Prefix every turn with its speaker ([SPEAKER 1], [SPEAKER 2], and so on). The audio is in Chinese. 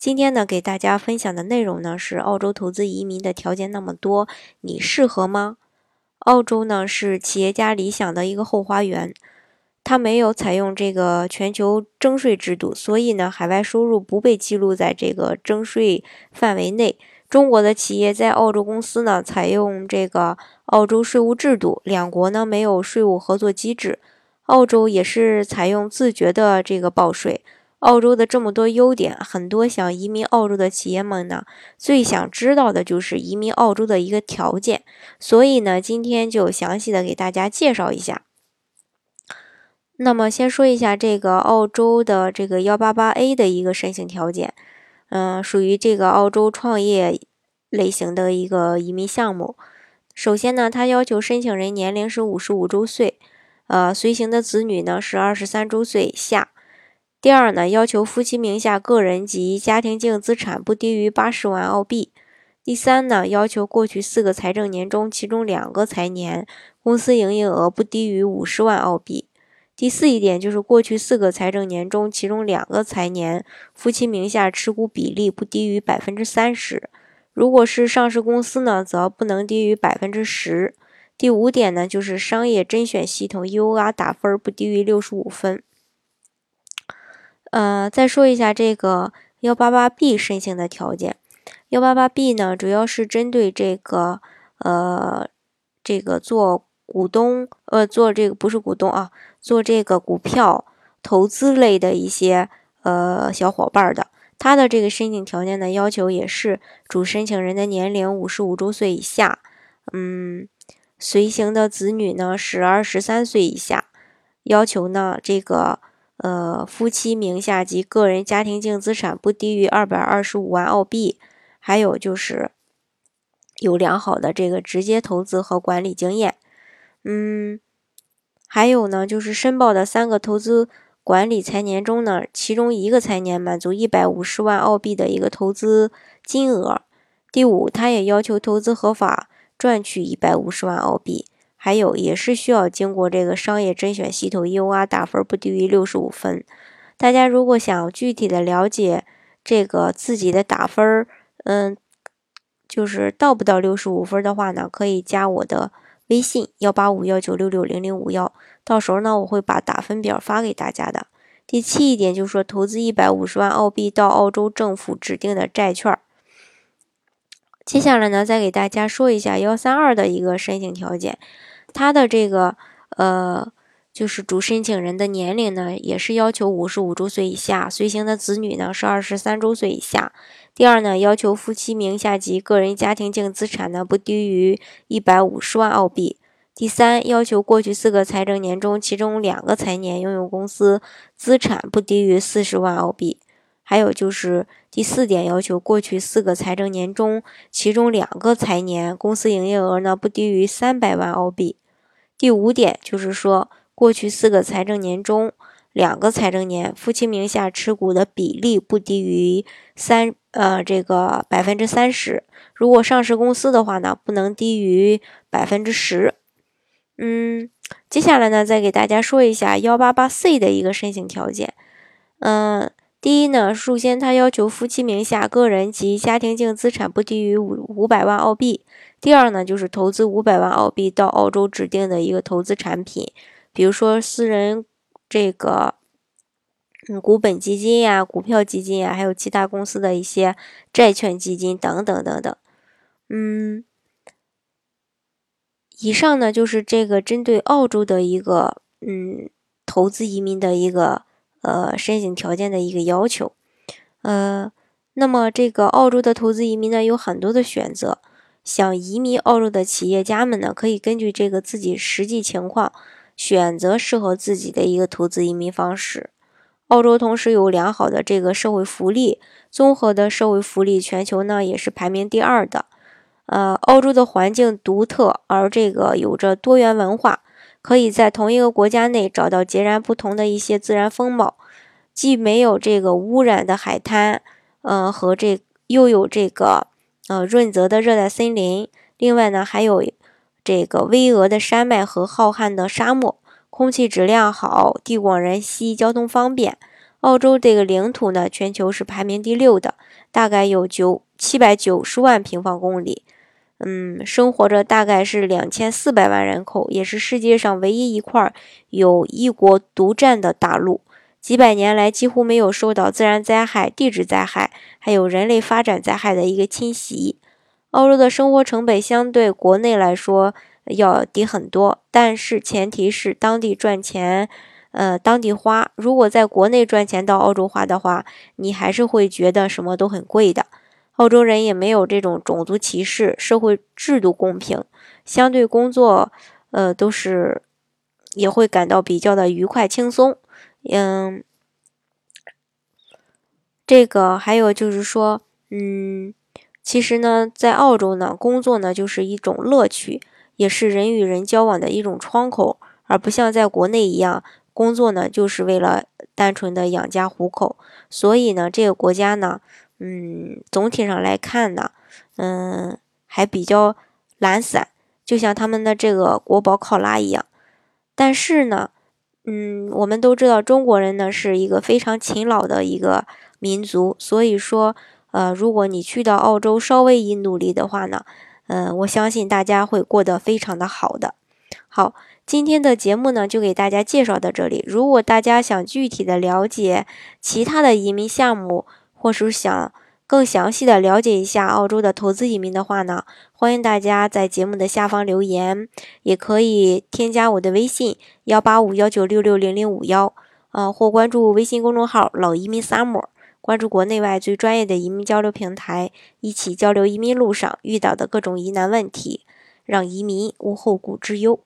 [SPEAKER 1] 今天呢，给大家分享的内容呢是澳洲投资移民的条件那么多，你适合吗？澳洲呢是企业家理想的一个后花园，它没有采用这个全球征税制度，所以呢海外收入不被记录在这个征税范围内。中国的企业在澳洲公司呢采用这个澳洲税务制度，两国呢没有税务合作机制，澳洲也是采用自觉的这个报税。澳洲的这么多优点，很多想移民澳洲的企业们呢，最想知道的就是移民澳洲的一个条件。所以呢，今天就详细的给大家介绍一下。那么先说一下这个澳洲的这个幺八八 A 的一个申请条件，嗯，属于这个澳洲创业类型的一个移民项目。首先呢，它要求申请人年龄是五十五周岁，呃，随行的子女呢是二十三周岁以下。第二呢，要求夫妻名下个人及家庭净资产不低于八十万澳币。第三呢，要求过去四个财政年中，其中两个财年公司营业额不低于五十万澳币。第四一点就是过去四个财政年中，其中两个财年夫妻名下持股比例不低于百分之三十。如果是上市公司呢，则不能低于百分之十。第五点呢，就是商业甄选系统 EOR 打分不低于六十五分。呃，再说一下这个幺八八 B 申请的条件。幺八八 B 呢，主要是针对这个呃，这个做股东呃，做这个不是股东啊，做这个股票投资类的一些呃小伙伴的。他的这个申请条件呢，要求也是主申请人的年龄五十五周岁以下，嗯，随行的子女呢是二十三岁以下，要求呢这个。呃，夫妻名下及个人家庭净资产不低于二百二十五万澳币，还有就是有良好的这个直接投资和管理经验。嗯，还有呢，就是申报的三个投资管理财年中呢，其中一个财年满足一百五十万澳币的一个投资金额。第五，他也要求投资合法赚取一百五十万澳币。还有也是需要经过这个商业甄选系统 EOR 打分不低于六十五分。大家如果想具体的了解这个自己的打分，嗯，就是到不到六十五分的话呢，可以加我的微信幺八五幺九六六零零五幺，到时候呢我会把打分表发给大家的。第七一点就是说，投资一百五十万澳币到澳洲政府指定的债券。接下来呢，再给大家说一下幺三二的一个申请条件。他的这个呃，就是主申请人的年龄呢，也是要求五十五周岁以下，随行的子女呢是二十三周岁以下。第二呢，要求夫妻名下及个人家庭净资产呢不低于一百五十万澳币。第三，要求过去四个财政年中，其中两个财年拥有公司资产不低于四十万澳币。还有就是第四点要求，过去四个财政年中，其中两个财年公司营业额呢不低于三百万澳币。第五点就是说，过去四个财政年中，两个财政年夫妻名下持股的比例不低于三呃这个百分之三十。如果上市公司的话呢，不能低于百分之十。嗯，接下来呢，再给大家说一下幺八八 C 的一个申请条件。嗯，第一呢，首先他要求夫妻名下个人及家庭净资产不低于五五百万澳币。第二呢，就是投资五百万澳币到澳洲指定的一个投资产品，比如说私人这个嗯股本基金呀、股票基金呀，还有其他公司的一些债券基金等等等等。嗯，以上呢就是这个针对澳洲的一个嗯投资移民的一个呃申请条件的一个要求。呃，那么这个澳洲的投资移民呢有很多的选择。想移民澳洲的企业家们呢，可以根据这个自己实际情况，选择适合自己的一个投资移民方式。澳洲同时有良好的这个社会福利，综合的社会福利，全球呢也是排名第二的。呃，澳洲的环境独特，而这个有着多元文化，可以在同一个国家内找到截然不同的一些自然风貌，既没有这个污染的海滩，呃，和这又有这个呃润泽的热带森林，另外呢还有这个巍峨的山脉和浩瀚的沙漠，空气质量好，地广人稀，交通方便。澳洲这个领土呢，全球是排名第六的，大概有九七百九十万平方公里，嗯，生活着大概是两千四百万人口，也是世界上唯一一块有一国独占的大陆。几百年来几乎没有受到自然灾害、地质灾害，还有人类发展灾害的一个侵袭。澳洲的生活成本相对国内来说要低很多，但是前提是当地赚钱。呃，当地花，如果在国内赚钱到澳洲花的话，你还是会觉得什么都很贵的。澳洲人也没有这种种族歧视，社会制度公平，相对工作，呃，都是也会感到比较的愉快轻松。嗯，这个还有就是说，嗯，其实呢，在澳洲呢，工作呢就是一种乐趣，也是人与人交往的一种窗口，而不像在国内一样。工作呢，就是为了单纯的养家糊口，所以呢，这个国家呢，嗯，总体上来看呢，嗯，还比较懒散，就像他们的这个国宝考拉一样。但是呢，嗯，我们都知道中国人呢是一个非常勤劳的一个民族，所以说，呃，如果你去到澳洲稍微一努力的话呢，嗯，我相信大家会过得非常的好的。好。今天的节目呢，就给大家介绍到这里。如果大家想具体的了解其他的移民项目，或是想更详细的了解一下澳洲的投资移民的话呢，欢迎大家在节目的下方留言，也可以添加我的微信幺八五幺九六六零零五幺，啊，或关注微信公众号老移民 summer，关注国内外最专业的移民交流平台，一起交流移民路上遇到的各种疑难问题，让移民无后顾之忧。